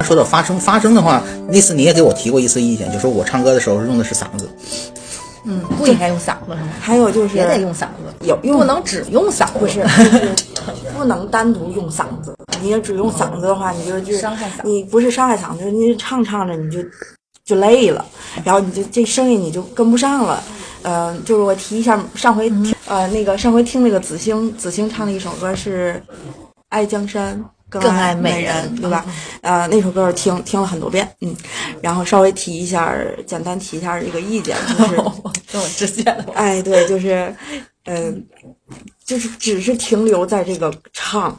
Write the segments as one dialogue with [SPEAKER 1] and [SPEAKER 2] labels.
[SPEAKER 1] 说到发声，发声的话，那次你也给我提过一次意见，就说我唱歌的时候用的是嗓子。
[SPEAKER 2] 嗯，不应该用嗓子是吗？
[SPEAKER 3] 还有就是
[SPEAKER 2] 也得用嗓子，
[SPEAKER 3] 有用
[SPEAKER 2] 不能只用嗓子，
[SPEAKER 3] 不是，就是不能单独用嗓子。你要只用嗓子的话，你就就
[SPEAKER 2] 伤害嗓
[SPEAKER 3] 你不是伤害嗓子，你唱唱着你就就累了，然后你就这声音你就跟不上了。呃，就是我提一下，上回听呃那个上回听那个子星子星唱的一首歌是《爱江山更
[SPEAKER 2] 更爱
[SPEAKER 3] 美
[SPEAKER 2] 美人
[SPEAKER 3] 对吧？呃，那首歌我听听了很多遍，嗯，然后稍微提一下，简单提一下这个意见，就 是。
[SPEAKER 2] 这么直接的。
[SPEAKER 3] 哎，对，就是，嗯、就是只是停留在这个唱，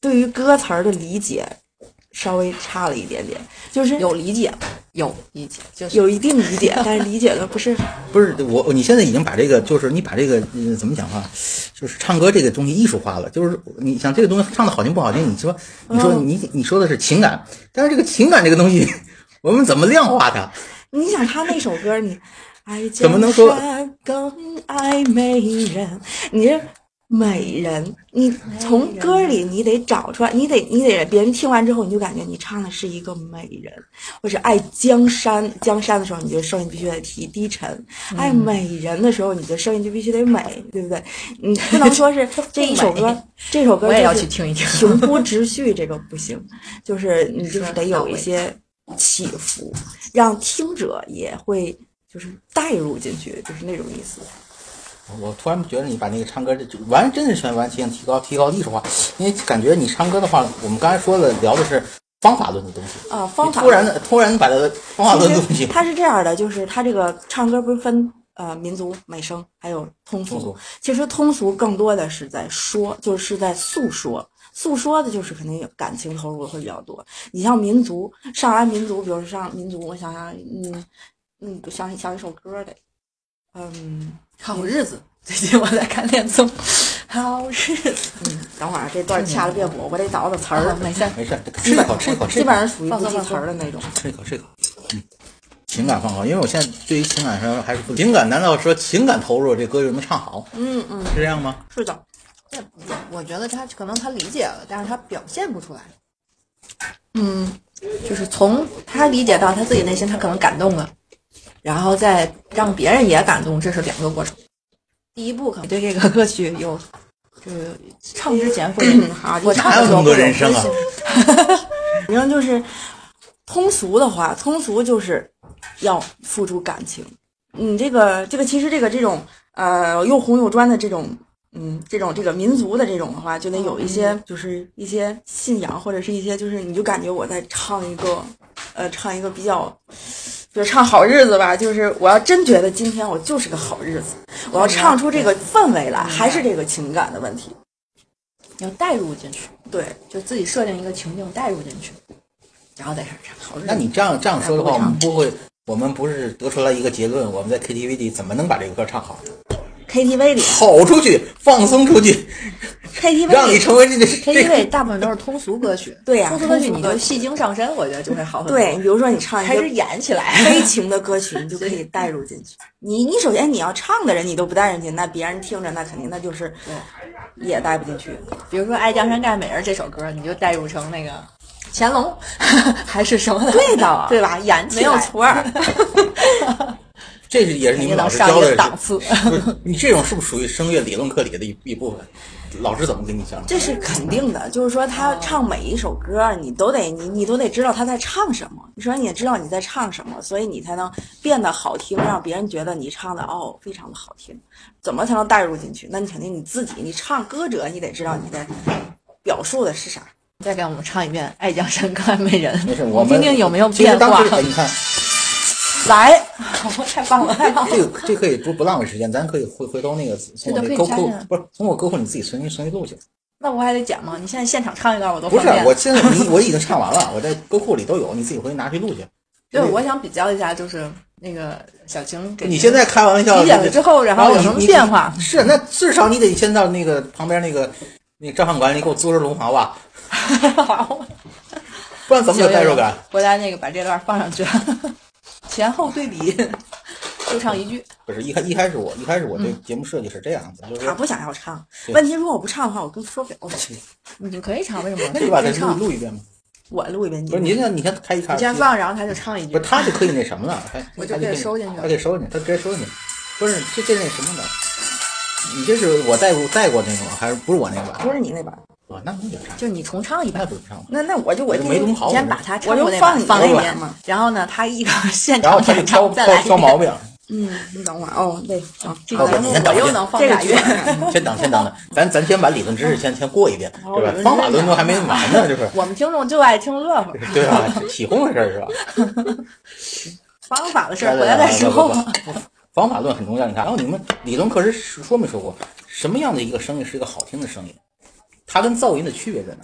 [SPEAKER 3] 对于歌词儿的理解稍微差了一点点，就是
[SPEAKER 2] 有理解吗？有理解，就是
[SPEAKER 3] 有一定理解，但是理解的不是
[SPEAKER 1] 不是我，你现在已经把这个，就是你把这个，呃，怎么讲话，就是唱歌这个东西艺术化了。就是你想这个东西唱的好听不好听，你说，你说你你说的是情感，但是这个情感这个东西，我们怎么量化它？
[SPEAKER 3] 你想他那首歌，你爱
[SPEAKER 1] 怎么能说
[SPEAKER 3] 江山更爱美人？你这美人，你从歌里你得找出来，你得你得别人听完之后，你就感觉你唱的是一个美人，或者爱江山江山的时候，你就声音必须得提低沉；爱美人的时候，你的声音就必须得美，对不对？你不能说是这一首歌，这首歌
[SPEAKER 2] 我也要去听一听
[SPEAKER 3] 平铺直叙，这个不行，就是你就是得有一些起伏，让听者也会就是带入进去，就是那种意思。
[SPEAKER 1] 我突然觉得你把那个唱歌这就完真是全完全提高提高艺术化，因为感觉你唱歌的话，我们刚才说的聊的是方法论的东西
[SPEAKER 3] 啊方法
[SPEAKER 1] 你突然的突然把它方法论的东西，
[SPEAKER 3] 它是这样的，就是它这个唱歌不是分呃民族美声还有通俗
[SPEAKER 1] 通俗，
[SPEAKER 3] 其实通俗更多的是在说，就是在诉说。诉说的就是肯定有感情投入会比较多。你像民族上来民族，比如说上民族，我想想，嗯嗯，想想一首歌得，嗯
[SPEAKER 2] 好日子。最近我在看恋综，好日子。
[SPEAKER 3] 嗯，等会儿这段掐了别播，我得找找词儿
[SPEAKER 2] 啊。没事，
[SPEAKER 1] 没事，吃一口吃一口
[SPEAKER 3] 基本。上属于不记词儿的那种。
[SPEAKER 1] 吃一口，吃一口。嗯，情感放好，因为我现在对于情感上还是不情感。难道说情感投入这歌就能唱好？
[SPEAKER 3] 嗯嗯，
[SPEAKER 1] 是这样吗？
[SPEAKER 3] 是的。
[SPEAKER 2] 这我觉得他可能他理解了，但是他表现不出来。
[SPEAKER 3] 嗯，
[SPEAKER 2] 就是从他理解到他自己内心，他可能感动了，然后再让别人也感动，这是两个过程。第一步可能对这个歌曲有，就是唱之前会，
[SPEAKER 3] 好，
[SPEAKER 2] 我唱
[SPEAKER 1] 有那么多人生啊
[SPEAKER 3] 反正就是通俗的话，通俗就是要付出感情。你这个这个其实这个这种呃又红又专的这种嗯这种这个民族的这种的话，就得有一些就是一些信仰或者是一些就是你就感觉我在唱一个呃唱一个比较。比如唱好日子吧，就是我要真觉得今天我就是个好日子，我要唱出这个氛围来，还是这个情感的问题。
[SPEAKER 2] 要带入进去，
[SPEAKER 3] 对，
[SPEAKER 2] 就自己设定一个情境，带入进去，然后再开始唱。好日子
[SPEAKER 1] 那你这样这样说的话，我们不会，我们不是得出来一个结论，我们在 KTV 里怎么能把这个歌唱好
[SPEAKER 3] ？KTV 里
[SPEAKER 1] 跑出去，放松出去，
[SPEAKER 3] ，KTV
[SPEAKER 1] 让你
[SPEAKER 3] 里
[SPEAKER 1] 成为这这这
[SPEAKER 2] KTV 大部分都是通俗歌曲，
[SPEAKER 3] 对呀
[SPEAKER 2] 通俗歌曲你就戏精上身，我觉得就会好很多。
[SPEAKER 3] 对，比如说你唱一
[SPEAKER 2] 开始演起来。
[SPEAKER 3] 悲情的歌曲，你就可以带入进去。你你首先你要唱的人你都不带进去，那别人听着那肯定那就是也带不进去。
[SPEAKER 2] 比如说《爱江山更爱美人》这首歌，你就带入成那个乾隆 还是什么的，
[SPEAKER 3] 对的
[SPEAKER 2] 对吧？演起
[SPEAKER 3] 没有
[SPEAKER 2] 来
[SPEAKER 3] 错儿，
[SPEAKER 1] 这是也是你们老
[SPEAKER 2] 肯定能上一
[SPEAKER 1] 师教的
[SPEAKER 2] 个档次。
[SPEAKER 1] 你这种是不是属于声乐理论课里的一一部分？老师怎么跟你讲？
[SPEAKER 3] 这是肯定的。就是说，他唱每一首歌，你都得你你都得知道他在唱什么。你说你也知道你在唱什么，所以你才能变得好听，让别人觉得你唱的哦非常的好听。怎么才能带入进去？那你肯定你自己，你唱歌者，你得知道你在表述的是啥。
[SPEAKER 2] 再给我们唱一遍《爱江山更爱美人》，
[SPEAKER 1] 没事，
[SPEAKER 2] 我
[SPEAKER 1] 们
[SPEAKER 2] 听听有没有变化
[SPEAKER 3] 来，
[SPEAKER 2] 太棒了，太棒了！
[SPEAKER 1] 这个这可以不不浪费时间，咱可以回回头那个从我那
[SPEAKER 2] 这都可以
[SPEAKER 1] 沟库不是从我歌库你自己重新重新录去。
[SPEAKER 2] 那我还得剪吗？你现在现场唱一段我都
[SPEAKER 1] 不是。我现在你我已经唱完了，我在歌库里都有，你自己回去拿去录去。
[SPEAKER 2] 对，我想比较一下，就是那个小晴给
[SPEAKER 1] 你现在开玩笑，
[SPEAKER 2] 理解了之后，然后有什么变化？
[SPEAKER 1] 是，那至少你得先到那个旁边那个那个照相馆里给我租只龙袍吧，不然怎么有代入感？
[SPEAKER 2] 回来那个把这段放上去，前后对比，就唱一句。
[SPEAKER 1] 不是一开一开始我一开始我对节目设计是这样子，就是
[SPEAKER 3] 他不想要唱。问题如果我不唱的话，我跟说不了了。
[SPEAKER 2] 你可以唱，为什么？
[SPEAKER 1] 那你把它录。录一遍吗。
[SPEAKER 3] 我录一遍，
[SPEAKER 1] 不是，你先你先开一开，
[SPEAKER 2] 你先放，然后他就唱一句
[SPEAKER 1] 不是。他就可以那什么了，他
[SPEAKER 2] 我就可以收进去了
[SPEAKER 1] 他可以收进去，他直接收进去。不是，这这那什么的，你这是我带过带过那个吗？还是不是我那个吧？
[SPEAKER 3] 不是你那版。
[SPEAKER 1] 啊，那不有啥？
[SPEAKER 2] 就你重唱一
[SPEAKER 1] 那
[SPEAKER 2] 版，
[SPEAKER 1] 不是唱？
[SPEAKER 3] 那那我就我就
[SPEAKER 2] 先把它
[SPEAKER 3] 我
[SPEAKER 2] 唱过那版
[SPEAKER 3] 就放你
[SPEAKER 2] 放那边
[SPEAKER 3] 那边嘛。
[SPEAKER 2] 然后呢，他一个 现
[SPEAKER 1] 然后
[SPEAKER 2] 场演
[SPEAKER 1] 他就挑
[SPEAKER 2] 唱再来。
[SPEAKER 1] 挑挑毛病。
[SPEAKER 3] 嗯，你等会儿哦，对啊，
[SPEAKER 2] 这个节我又能放俩月。
[SPEAKER 1] 先等先等等，咱咱先把理论知识先先过一遍，
[SPEAKER 2] 哦
[SPEAKER 1] 对吧方法论都还没完呢，就是
[SPEAKER 2] 我们听众就爱听乐呵，
[SPEAKER 1] 对吧？起哄的事儿是吧？
[SPEAKER 2] 方法的事儿回来再说。
[SPEAKER 1] 方法论很重要，你看，然后你们理论课时说没说过，什么样的一个声音是一个好听的声音？它跟噪音的区别在哪？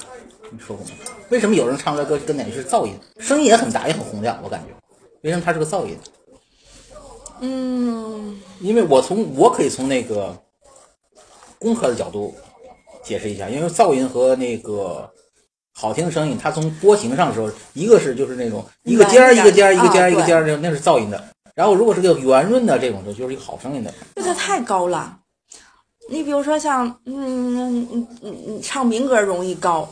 [SPEAKER 1] 你说过吗？为什么有人唱出来歌跟哪个是噪音？声音也很大，也很洪亮，我感觉，为什么它是个噪音？
[SPEAKER 3] 嗯，
[SPEAKER 1] 因为我从我可以从那个工科的角度解释一下，因为噪音和那个好听的声音，它从波形上的时候，一个是就是那种一个尖儿一个尖儿一个尖儿一个尖儿，那那是噪音的。然后如果是个圆润的这种，就就是一个好声音的。
[SPEAKER 3] 这个太高了。你比如说像嗯嗯嗯嗯，唱民歌容易高。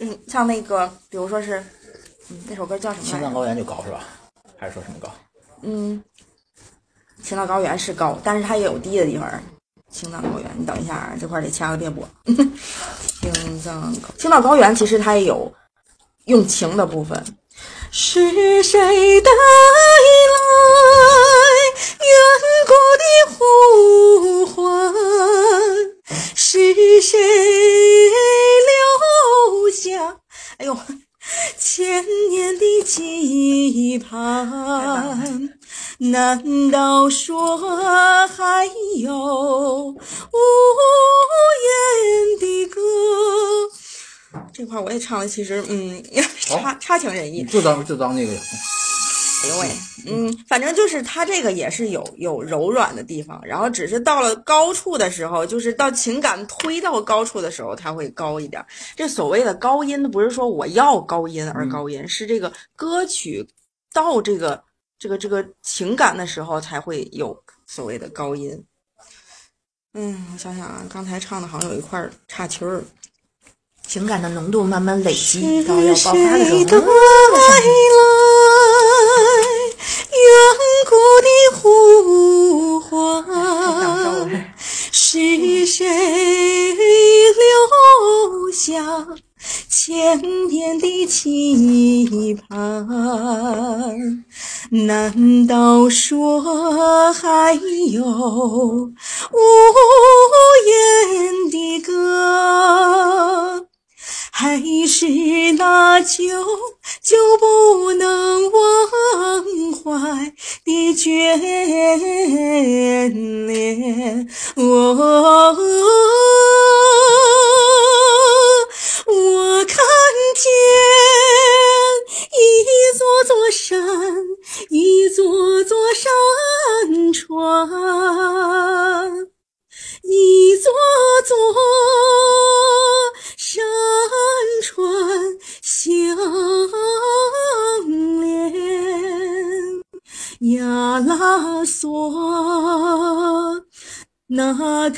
[SPEAKER 3] 嗯，像那个，比如说是，嗯，那首歌叫什么？
[SPEAKER 1] 青藏高原就高是吧？还是说什么高？
[SPEAKER 3] 嗯，青藏高原是高，但是它也有低的地方。青藏高原，你等一下啊，这块儿得掐个电波。青藏高，青藏高原其实它也有用情的部分。是谁的呼唤？是谁留下？哎呦，千年的期盼。难道说还有无言的歌？这块我也唱的，其实嗯，差差强人意。
[SPEAKER 1] 就当就当那个
[SPEAKER 3] 哎呦喂，嗯，反正就是它这个也是有有柔软的地方，然后只是到了高处的时候，就是到情感推到高处的时候，它会高一点。这所谓的高音，不是说我要高音而高音，是这个歌曲到这个这个这个情感的时候才会有所谓的高音。嗯，我想想啊，刚才唱的好像有一块儿岔气儿。
[SPEAKER 2] 情感的浓度慢慢累积到要爆发的时候，
[SPEAKER 3] 谁留下千年的期盼？难道说还有无言的歌？还是那久久不能忘怀的眷恋。哦，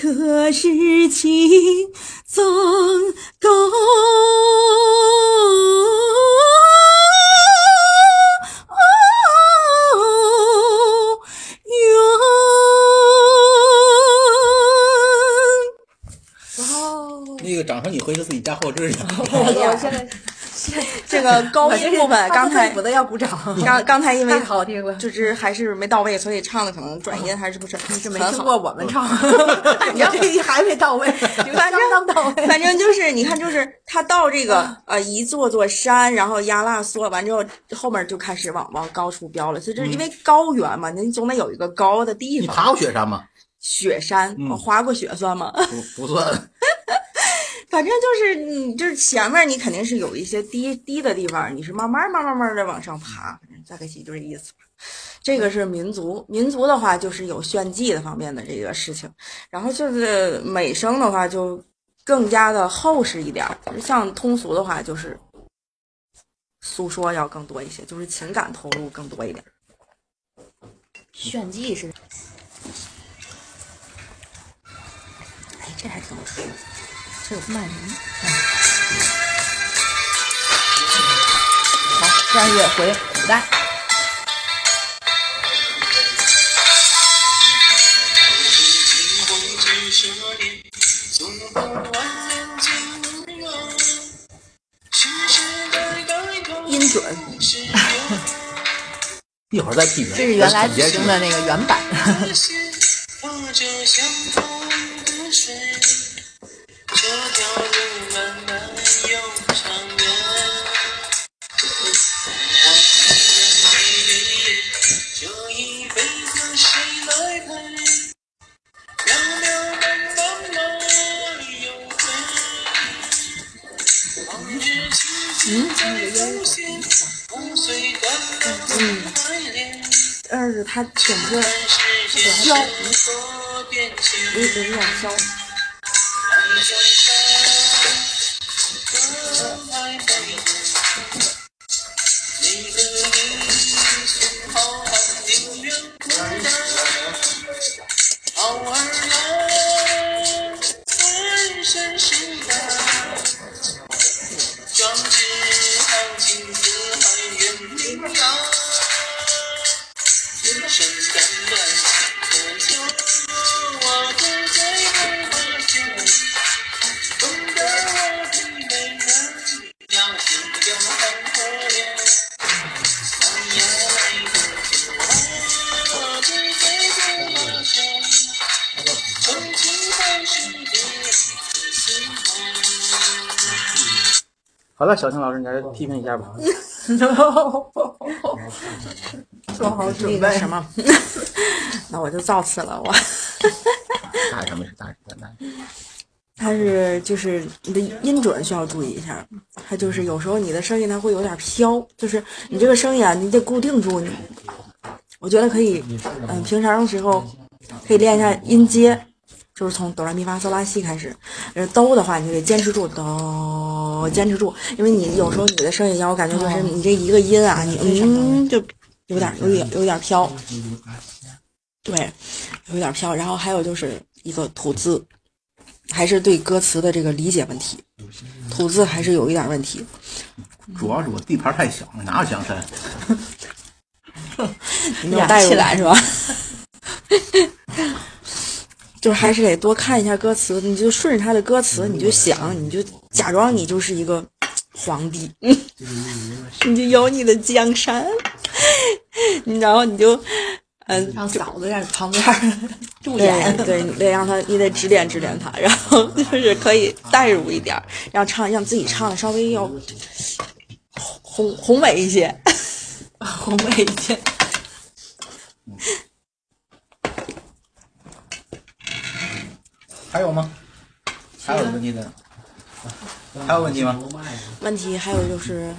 [SPEAKER 3] 可是情总高原。
[SPEAKER 2] 哦，
[SPEAKER 1] 那个掌声，你回去自己加后置去。
[SPEAKER 2] 我现在
[SPEAKER 3] 这个 高音部分，刚才
[SPEAKER 2] 补的要鼓掌，
[SPEAKER 3] 刚刚才因为
[SPEAKER 2] 太好听了。
[SPEAKER 3] 就是还是没到位，所以唱的可能转音还是不是
[SPEAKER 2] 是没。听过我们唱，你要这还没到位，
[SPEAKER 3] 反正
[SPEAKER 2] 到位。
[SPEAKER 3] 反正就是你看，就是他到这个呃一座座山，然后压拉缩完之后，后面就开始往往高处飙了。所以这因为高原嘛，你总得有一个高的地方。
[SPEAKER 1] 你爬过雪山吗？
[SPEAKER 3] 雪山，滑过雪算吗？
[SPEAKER 1] 不不算。
[SPEAKER 3] 反正就是你就是前面你肯定是有一些低低的地方，你是慢慢慢慢慢的往上爬，反正大概其就这意思吧。这个是民族，民族的话就是有炫技的方面的这个事情，然后就是美声的话就更加的厚实一点，像通俗的话就是诉说要更多一些，就是情感投入更多一点。
[SPEAKER 4] 炫技是，
[SPEAKER 3] 哎，这还挺好吃的，
[SPEAKER 4] 这有鳗鱼。
[SPEAKER 2] 好，穿越回古代。
[SPEAKER 3] 音准。
[SPEAKER 1] 一会儿再批评。
[SPEAKER 2] 这是原来听的那个原版。
[SPEAKER 3] 它整个削，有有点飘。
[SPEAKER 1] 好了，小青老师，你来批评一下吧。
[SPEAKER 3] 做好准备什么？那我就造次了，我。
[SPEAKER 1] 大什么是大什么大？
[SPEAKER 3] 它是就是你的音准需要注意一下，它就是有时候你的声音它会有点飘，就是你这个声音啊，你得固定住你。我觉得可以，嗯，平常的时候可以练一下音阶，就是从哆来咪发嗦拉西开始。呃，哆的话你就得坚持住，哆，坚持住，因为你有时候你的声音让我感觉就是你这一个音啊，你嗯就有点有点有点飘，对，有点飘。然后还有就是一个吐字。还是对歌词的这个理解问题，吐字还是有一点问题。
[SPEAKER 1] 主要是我地盘太小了，哪 有江山？
[SPEAKER 3] 你能带起来是吧？就是还是得多看一下歌词，你就顺着他的歌词，你就想，你就假装你就是一个皇帝，你就有你的江山，然后你就。嗯，
[SPEAKER 2] 让嫂子在旁边助演，
[SPEAKER 3] 对，你得让他，你得指点指点他，然后 就是可以代入一点，让唱，让自己唱的稍微要宏宏伟一些，
[SPEAKER 2] 宏伟一些。
[SPEAKER 1] 还有吗？还有问题的？还有问题吗？
[SPEAKER 3] 问题还有就是，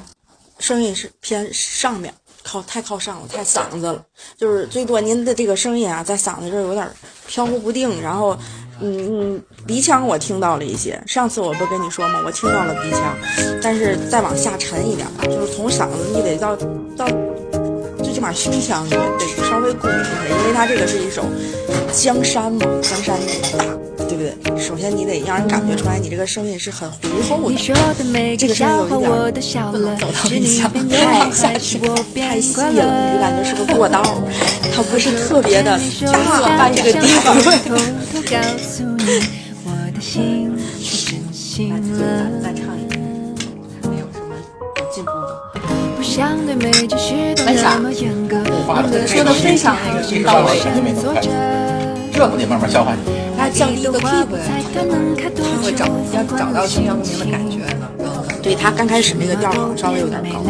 [SPEAKER 3] 声音是偏上面。靠太靠上了，太嗓子了，就是最多您的这个声音啊，在嗓子这儿有点飘忽不定。然后，嗯嗯，鼻腔我听到了一些，上次我不跟你说吗？我听到了鼻腔，但是再往下沉一点，就是从嗓子你得到到最起码胸腔，你得稍微鼓一下，因为它这个是一首江山嘛，江山大。对不对？首先你得让人感觉出来，你这个声音是很浑厚的。这个声音有一点
[SPEAKER 2] 不能走到音箱，
[SPEAKER 3] 太太细了，你就感觉是个过道，它不是特别的就在这个地方。再再唱一遍，没有什么进步的。
[SPEAKER 2] 为啥？说的非常到位，
[SPEAKER 1] 这不得慢慢消化去。
[SPEAKER 2] 降低一个 key 回来，它会找要找到心跳共鸣的感觉。
[SPEAKER 3] 对，他刚开始那个调可能稍微有点高。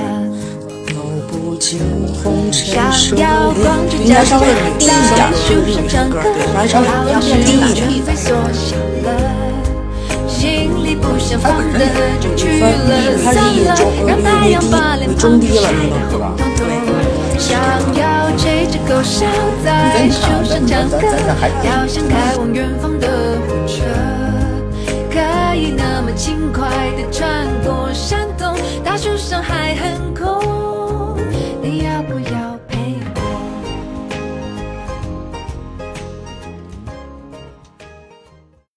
[SPEAKER 3] 应该稍微低一点，就是女生歌，对，稍微稍微低一点。
[SPEAKER 5] 相放的争取
[SPEAKER 3] 算
[SPEAKER 5] 了
[SPEAKER 3] 它是以中，
[SPEAKER 5] 让太阳把
[SPEAKER 3] 以中低了，
[SPEAKER 5] 晒
[SPEAKER 3] 是
[SPEAKER 5] 得
[SPEAKER 3] 吧？
[SPEAKER 5] 红彤彤。想要追着狗笑，在树上唱歌，要想开往远方的火车，可以那么轻快的穿过山洞，大树上还很空。